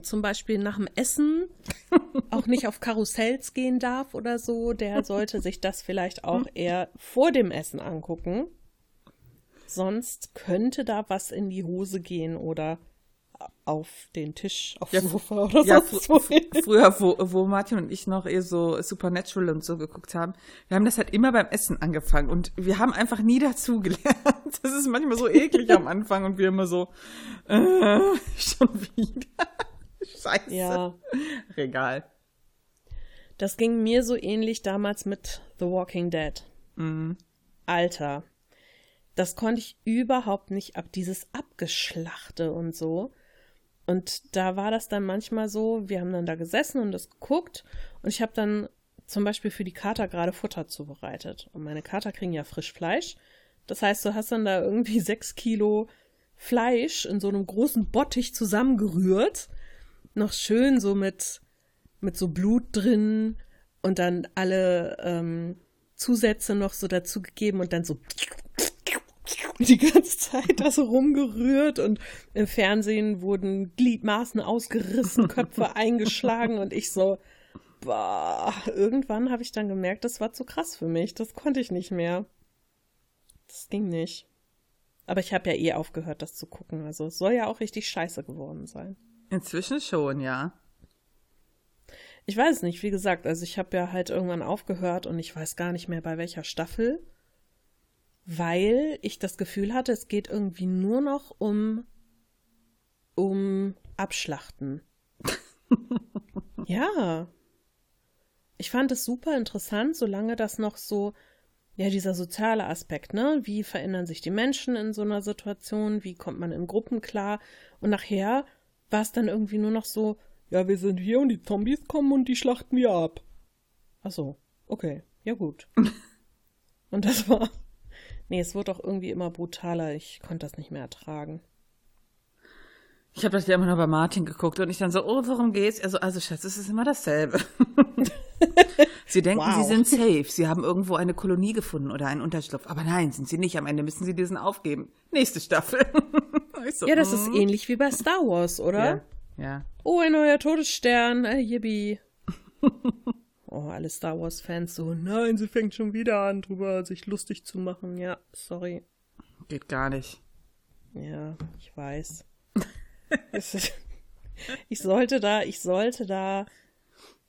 zum Beispiel nach dem Essen auch nicht auf Karussells gehen darf oder so, der sollte sich das vielleicht auch eher vor dem Essen angucken. Sonst könnte da was in die Hose gehen oder auf den Tisch, auf ja, Sofa oder ja, sonst fr fr Früher, wo, wo Martin und ich noch eher so Supernatural und so geguckt haben, wir haben das halt immer beim Essen angefangen und wir haben einfach nie dazugelernt. [laughs] Das ist manchmal so eklig am Anfang und wir immer so, äh, [laughs] schon wieder. Scheiße. Ja. Regal. Das ging mir so ähnlich damals mit The Walking Dead. Mhm. Alter. Das konnte ich überhaupt nicht ab, dieses Abgeschlachte und so. Und da war das dann manchmal so, wir haben dann da gesessen und das geguckt und ich habe dann zum Beispiel für die Kater gerade Futter zubereitet. Und meine Kater kriegen ja frisch Fleisch. Das heißt, du hast dann da irgendwie [laughs] sechs Kilo Fleisch in so einem großen Bottich zusammengerührt. Noch schön so mit, mit so Blut drin und dann alle ähm, Zusätze noch so dazu gegeben und dann so [laughs] die ganze Zeit da so rumgerührt und im Fernsehen wurden Gliedmaßen ausgerissen, Köpfe [laughs] eingeschlagen und ich so, boah, irgendwann habe ich dann gemerkt, das war zu krass für mich, das konnte ich nicht mehr. Das ging nicht. Aber ich habe ja eh aufgehört, das zu gucken, also es soll ja auch richtig scheiße geworden sein. Inzwischen schon, ja. Ich weiß nicht, wie gesagt, also ich habe ja halt irgendwann aufgehört und ich weiß gar nicht mehr bei welcher Staffel weil ich das Gefühl hatte, es geht irgendwie nur noch um, um Abschlachten. [laughs] ja. Ich fand es super interessant, solange das noch so, ja, dieser soziale Aspekt, ne? Wie verändern sich die Menschen in so einer Situation? Wie kommt man in Gruppen klar? Und nachher war es dann irgendwie nur noch so, ja, wir sind hier und die Zombies kommen und die schlachten wir ab. Ach so, okay, ja gut. [laughs] und das war Nee, es wird auch irgendwie immer brutaler. Ich konnte das nicht mehr ertragen. Ich habe das ja immer nur bei Martin geguckt und ich dann so, oh, worum geht's? Also, also Schatz, es ist immer dasselbe. [laughs] sie denken, wow. sie sind safe. Sie haben irgendwo eine Kolonie gefunden oder einen Unterschlupf. Aber nein, sind sie nicht. Am Ende müssen sie diesen aufgeben. Nächste Staffel. [laughs] so, ja, das ist ähnlich wie bei Star Wars, oder? Ja. ja. Oh, ein neuer Todesstern. Äh, yippie. [laughs] Oh, alle Star Wars-Fans so, nein, sie fängt schon wieder an, drüber sich lustig zu machen. Ja, sorry. Geht gar nicht. Ja, ich weiß. [laughs] ich sollte da, ich sollte da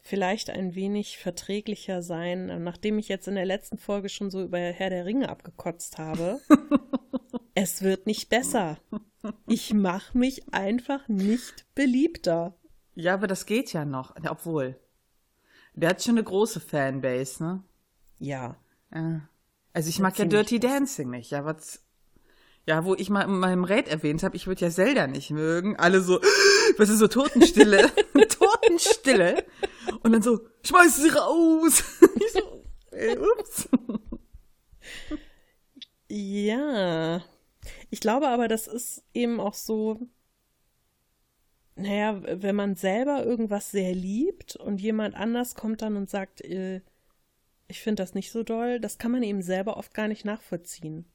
vielleicht ein wenig verträglicher sein, nachdem ich jetzt in der letzten Folge schon so über Herr der Ringe abgekotzt habe. [laughs] es wird nicht besser. Ich mache mich einfach nicht beliebter. Ja, aber das geht ja noch, obwohl. Der hat schon eine große Fanbase, ne? Ja. ja. Also ich mag ja Dirty Dancing nicht, ja, was ja, wo ich mal in meinem Red erwähnt habe, ich würde ja Zelda nicht mögen. Alle so, [gasps] was ist so Totenstille? [laughs] Totenstille. Und dann so, schmeiß sie raus. [laughs] ich so, ey, ups. Ja. Ich glaube aber, das ist eben auch so, naja, wenn man selber irgendwas sehr liebt und jemand anders kommt dann und sagt, äh, ich finde das nicht so doll, das kann man eben selber oft gar nicht nachvollziehen.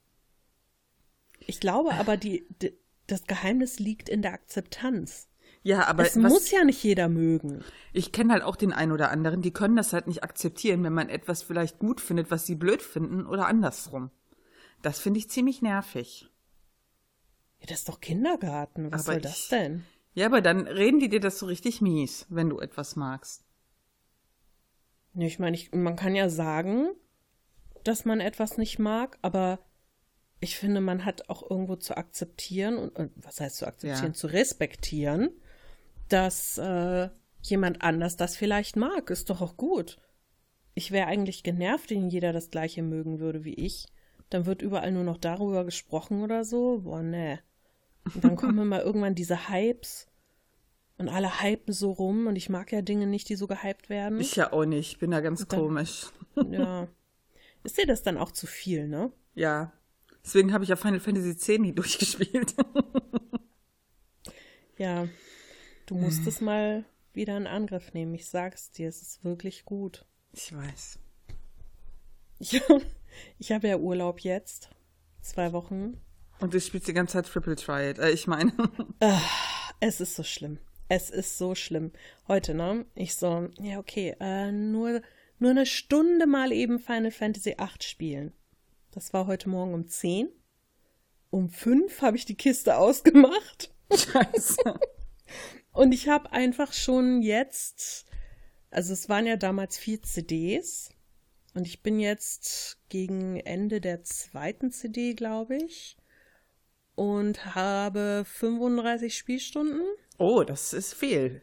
Ich glaube aber, die, die das Geheimnis liegt in der Akzeptanz. Ja, aber es was, muss ja nicht jeder mögen. Ich kenne halt auch den einen oder anderen, die können das halt nicht akzeptieren, wenn man etwas vielleicht gut findet, was sie blöd finden oder andersrum. Das finde ich ziemlich nervig. Ja, das ist doch Kindergarten. Was Aber soll das ich- denn? Ja, aber dann reden die dir das so richtig mies, wenn du etwas magst. Nee, ich meine, ich, man kann ja sagen, dass man etwas nicht mag, aber ich finde, man hat auch irgendwo zu akzeptieren und, und was heißt zu akzeptieren, Ja. zu respektieren, dass äh, jemand anders das vielleicht mag. Ist doch auch gut. Ich wäre eigentlich genervt, wenn jeder das gleiche mögen würde wie ich. Dann wird überall nur noch darüber gesprochen oder so. Boah, nee. Und dann kommen immer irgendwann diese Hypes und alle hypen so rum und ich mag ja Dinge nicht, die so gehypt werden. Ich ja auch nicht, bin da ganz dann- komisch. [laughs] Ja. Ist dir das dann auch zu viel, ne? Ja. Deswegen habe ich ja Final Fantasy X nie durchgespielt. Ja. Du musst es mal wieder in Angriff nehmen. Ich sag's dir, es ist wirklich gut. Ich weiß. Ich, ich [laughs] habe ja Urlaub jetzt. Zwei Wochen. Und du spielst die ganze Zeit Triple Triad. Äh, ich meine. [laughs] Es ist so schlimm. Es ist so schlimm. Heute, ne? Ich so, ja, okay, äh, nur, nur eine Stunde mal eben Final Fantasy VIII spielen. Das war heute Morgen um 10. Um 5 habe ich die Kiste ausgemacht. Scheiße. [laughs] Und ich habe einfach schon jetzt, also es waren ja damals vier CDs und ich bin jetzt gegen Ende der zweiten CD, glaube ich, und habe 35 Spielstunden. Oh, das ist viel.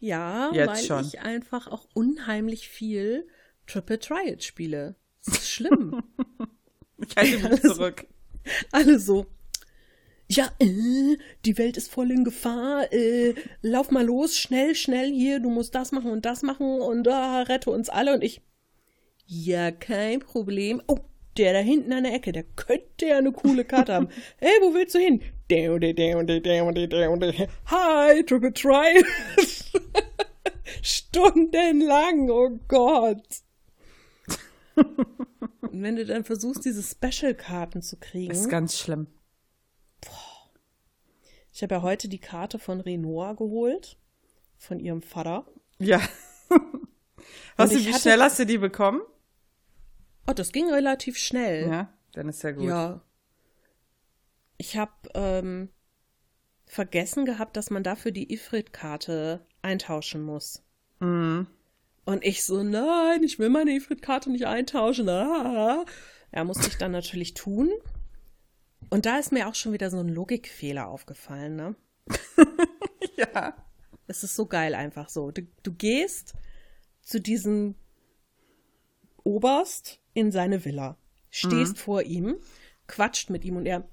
Ja, Jetzt weil schon. ich einfach auch unheimlich viel Triple Triad spiele. Das ist schlimm. [laughs] Ich halte mich zurück. Alle so. Ja, äh, die Welt ist voll in Gefahr. Äh, lauf mal los, schnell, schnell hier. Du musst das machen und das machen und da rette uns alle. Und ich, ja, kein Problem. Oh, der da hinten an der Ecke, der könnte ja eine coole Karte haben. [laughs] Hey, wo willst du hin? Hi, Triple Try. [laughs] Stundenlang, oh Gott. [laughs] Und wenn du dann versuchst, diese Special-Karten zu kriegen. Ist ganz schlimm. Ich habe ja heute die Karte von Renoir geholt. Von ihrem Vater. Ja. Hast du, wie hatte- schnell hast du die bekommen? Oh, das ging relativ schnell. Ja, dann ist ja gut. Ja. Ich habe ähm, vergessen gehabt, dass man dafür die Ifrit-Karte eintauschen muss. Mhm. Und ich so, nein, ich will meine Ifrit-Karte nicht eintauschen. Ah. Ja, musste ich dann natürlich tun. Und da ist mir auch schon wieder so ein Logikfehler aufgefallen, ne? [laughs] Ja. Es ist so geil einfach so. Du, du gehst zu diesem Oberst in seine Villa, stehst vor ihm, quatscht mit ihm und er,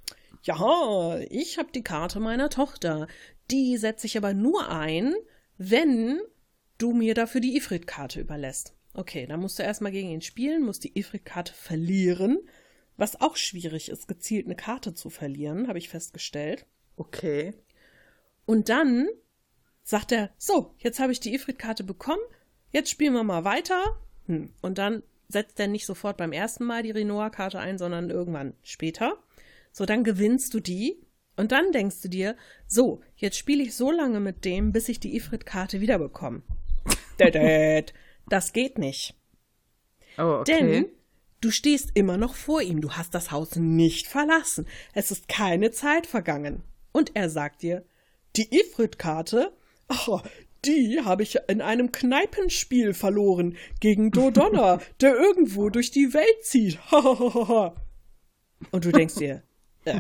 ja, ich habe die Karte meiner Tochter. Die setze ich aber nur ein, wenn du mir dafür die Ifrit-Karte überlässt. Okay, dann musst du erstmal gegen ihn spielen, musst die Ifrit-Karte verlieren, was auch schwierig ist, gezielt eine Karte zu verlieren, habe ich festgestellt. Okay. Und dann sagt er, so, jetzt habe ich die Ifrit-Karte bekommen, jetzt spielen wir mal weiter. Hm. Und dann setzt er nicht sofort beim ersten Mal die Renoir-Karte ein, sondern irgendwann später. So, dann gewinnst du die. Und dann denkst du dir, so, jetzt spiele ich so lange mit dem, bis ich die Ifrit-Karte wiederbekomme. [laughs] Das geht nicht. Oh, okay. Denn du stehst immer noch vor ihm. Du hast das Haus nicht verlassen. Es ist keine Zeit vergangen. Und er sagt dir, die Ifrit-Karte, ach, die habe ich in einem Kneipenspiel verloren gegen Dodonna, [laughs] der irgendwo durch die Welt zieht. [laughs] Und du denkst dir, äh,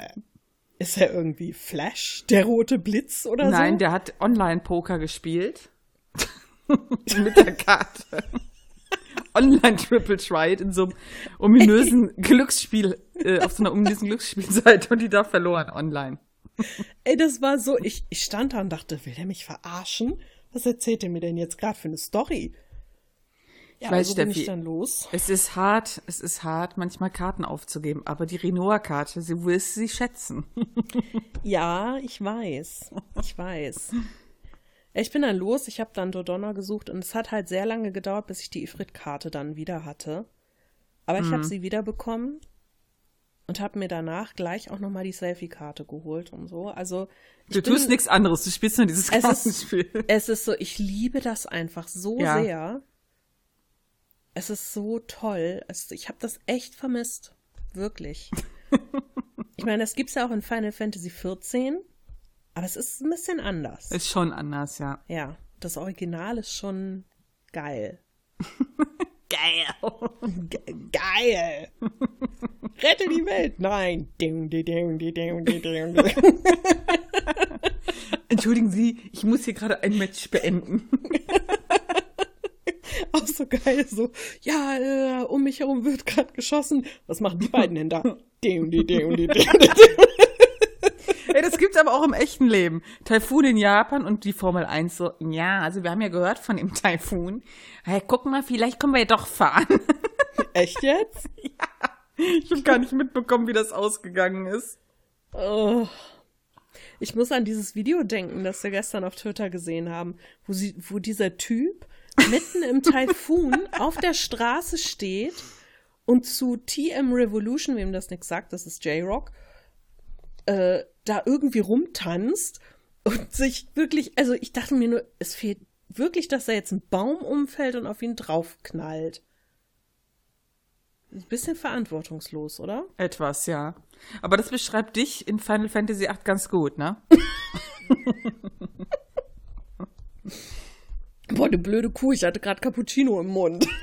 ist er irgendwie Flash, der rote Blitz oder Nein, so? der hat Online-Poker gespielt. [laughs] Mit der Karte. Online-Triple Tried in so einem ominösen Glücksspiel, äh, auf so einer ominösen Glücksspielseite und die da verloren online. Ey, das war so, ich, ich stand da und dachte, will der mich verarschen? Was erzählt er mir denn jetzt gerade für eine Story? Ja, weiß, also bin ich Steffi. dann los. Es ist hart, es ist hart, manchmal Karten aufzugeben, aber die Renoir-Karte, sie willst sie schätzen. [laughs] Ja, ich weiß. Ich weiß. Ich bin dann los, ich habe dann Dodonna gesucht und es hat halt sehr lange gedauert, bis ich die Ifrit-Karte dann wieder hatte. Aber ich habe sie wiederbekommen und habe mir danach gleich auch nochmal die Selfie-Karte geholt und so. Also Du bin- tust nichts anderes, du spielst nur dieses Es ist- Kartenspiel. Es ist so, ich liebe das einfach so Ja. sehr. Es ist so toll. Es, ich habe das echt vermisst. Wirklich. [laughs] Ich meine, das gibt es ja auch in Final Fantasy XIV, aber es ist ein bisschen anders. Ist schon anders, ja. Ja, das Original ist schon geil. [laughs] Geil. [laughs] Ge geil. Rette die Welt. Nein. [laughs] Entschuldigen Sie, ich muss hier gerade ein Match beenden. [laughs] Auch so geil, so, ja, äh, um mich herum wird gerade geschossen. Was machen die beiden denn da? Ey, das gibt's aber auch im echten Leben. Taifun in Japan und die Formel 1 so, ja, also wir haben ja gehört von dem Taifun. Hey, guck mal, vielleicht können wir ja doch fahren. [laughs] Echt jetzt? [laughs] ja. Ich habe gar nicht mitbekommen, wie das ausgegangen ist. Oh. Ich muss an dieses Video denken, das wir gestern auf Twitter gesehen haben, wo, sie, wo dieser Typ mitten im Taifun [laughs] auf der Straße steht und zu TM Revolution, wem das nichts sagt, das ist J-Rock, äh, da irgendwie rumtanzt und sich wirklich, also ich dachte mir nur, es fehlt wirklich, dass da jetzt ein Baum umfällt und auf ihn draufknallt. Ein bisschen verantwortungslos, oder? Etwas, ja. Aber das beschreibt dich in Final Fantasy VIII ganz gut, ne? [laughs] Boah, du blöde Kuh, ich hatte gerade Cappuccino im Mund. [laughs]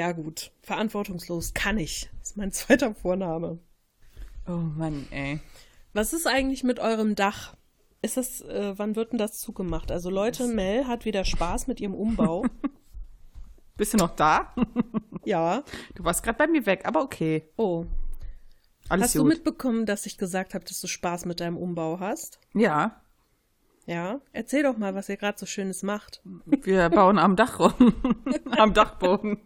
ja, gut. Verantwortungslos kann ich. Das ist mein [laughs] zweiter Vorname. Oh Mann, ey. Was ist eigentlich mit eurem Dach? Ist das, äh, wann wird denn das zugemacht? Also Leute, Mel hat wieder Spaß mit ihrem Umbau. [laughs] Bist du noch da? [laughs] ja. Du warst gerade bei mir weg, aber okay. Oh. Alles hast gut. du mitbekommen, dass ich gesagt habe, dass du Spaß mit deinem Umbau hast? Ja. Ja. Erzähl doch mal, was ihr gerade so Schönes macht. Wir bauen am Dach rum. am Dachboden.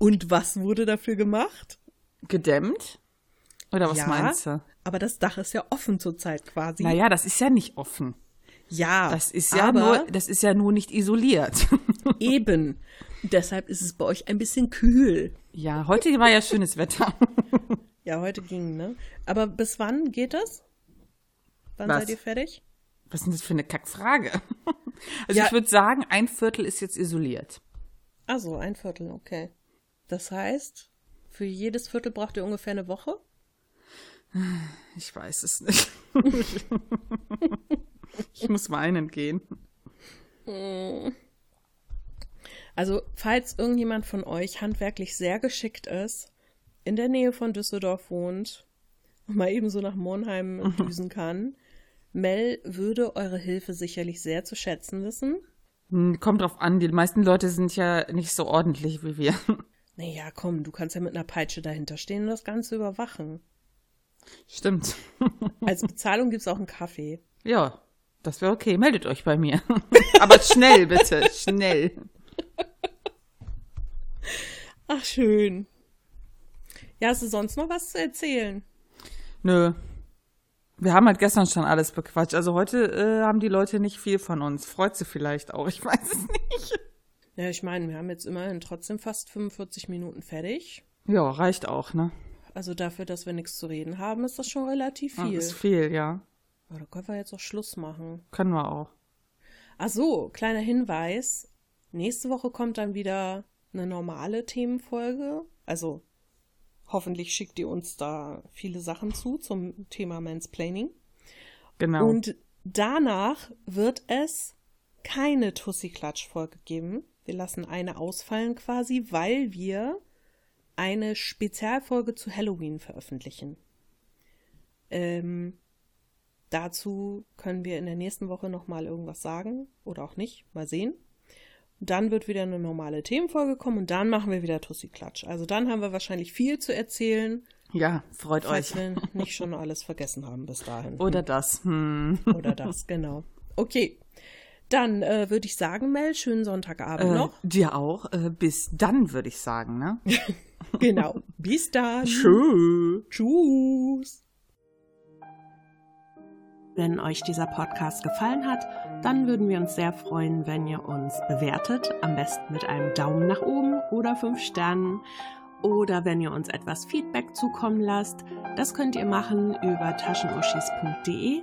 Und was wurde dafür gemacht? Gedämmt? Oder was ja, meinst du? Aber das Dach ist ja offen zurzeit quasi. Naja, das ist ja nicht offen. Ja. Das ist ja aber nur, das ist ja nur nicht isoliert. [laughs] Eben. Deshalb ist es bei euch ein bisschen kühl. Ja, heute war ja schönes Wetter. [laughs] Ja, heute ging, ne? Aber bis wann geht das? Wann Was? seid ihr fertig? Was ist denn das für eine Kackfrage? [laughs] Also Ja. ich würde sagen, ein Viertel ist jetzt isoliert. Ach so, ein Viertel, okay. Das heißt, für jedes Viertel braucht ihr ungefähr eine Woche? Ich weiß es nicht. [laughs] ich muss weinen gehen. Also, falls irgendjemand von euch handwerklich sehr geschickt ist, in der Nähe von Düsseldorf wohnt und mal eben so nach Monheim [laughs] düsen kann, Mel würde eure Hilfe sicherlich sehr zu schätzen wissen. Hm, Kommt drauf an, die meisten Leute sind ja nicht so ordentlich wie wir. Naja, komm, du kannst ja mit einer Peitsche dahinter stehen und das Ganze überwachen. Stimmt. [laughs] Als Bezahlung gibt's auch einen Kaffee. Ja, das wäre okay. Meldet euch bei mir. [laughs] Aber schnell, bitte. Schnell. Ach, schön. Ja, hast du sonst noch was zu erzählen? Nö. Wir haben halt gestern schon alles bequatscht. Also heute äh, haben die Leute nicht viel von uns. Freut sie vielleicht auch. Ich weiß es nicht. Ja, ich meine, wir haben jetzt immerhin trotzdem fast 45 Minuten fertig. Ja, reicht auch, ne? Also dafür, dass wir nichts zu reden haben, ist das schon relativ Ja, viel. Ist viel, ja. Aber da können wir jetzt auch Schluss machen. Können wir auch. Ach so, kleiner Hinweis. Nächste Woche kommt dann wieder eine normale Themenfolge. Also hoffentlich schickt ihr uns da viele Sachen zu zum Thema Mansplaining. Genau. Und danach wird es keine Tussi-Klatsch-Folge geben. Wir lassen eine ausfallen quasi, weil wir eine Spezialfolge zu Halloween veröffentlichen. Ähm, dazu können wir in der nächsten Woche nochmal irgendwas sagen oder auch nicht. Mal sehen. Dann wird wieder eine normale Themenfolge kommen und dann machen wir wieder Tussi-Klatsch. Also dann haben wir wahrscheinlich viel zu erzählen, ja, freut falls euch. wir nicht schon alles vergessen haben bis dahin. Oder das. Hm. Oder das, genau. Okay. Dann äh, würde ich sagen, Mel, schönen Sonntagabend Äh, noch. dir auch. Äh, bis dann, würde ich sagen, ne? [laughs] Genau. Bis dann. Tschüss. Tschüss. Wenn euch dieser Podcast gefallen hat, dann würden wir uns sehr freuen, wenn ihr uns bewertet. Am besten mit einem Daumen nach oben oder fünf Sternen. Oder wenn ihr uns etwas Feedback zukommen lasst. Das könnt ihr machen über taschenuschis.de.